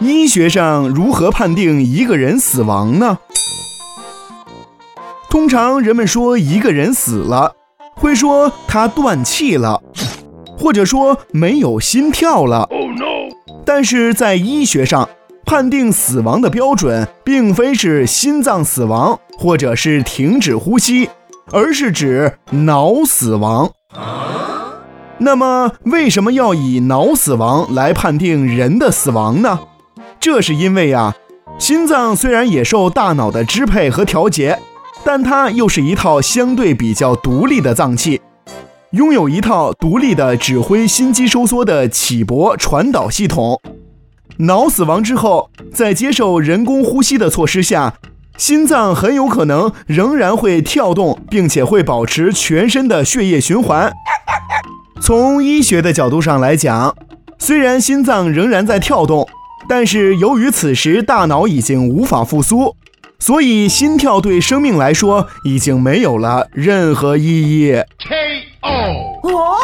医学上如何判定一个人死亡呢？通常人们说一个人死了，会说他断气了，或者说没有心跳了。但是在医学上，判定死亡的标准并非是心脏死亡或者是停止呼吸，而是指脑死亡。那么，为什么要以脑死亡来判定人的死亡呢？这是因为呀，心脏虽然也受大脑的支配和调节。但它又是一套相对比较独立的脏器，拥有一套独立的指挥心肌收缩的起搏传导系统。脑死亡之后，在接受人工呼吸的措施下，心脏很有可能仍然会跳动，并且会保持全身的血液循环。从医学的角度上来讲，虽然心脏仍然在跳动，但是由于此时大脑已经无法复苏。所以，心跳对生命来说已经没有了任何意义。K.O. 哦。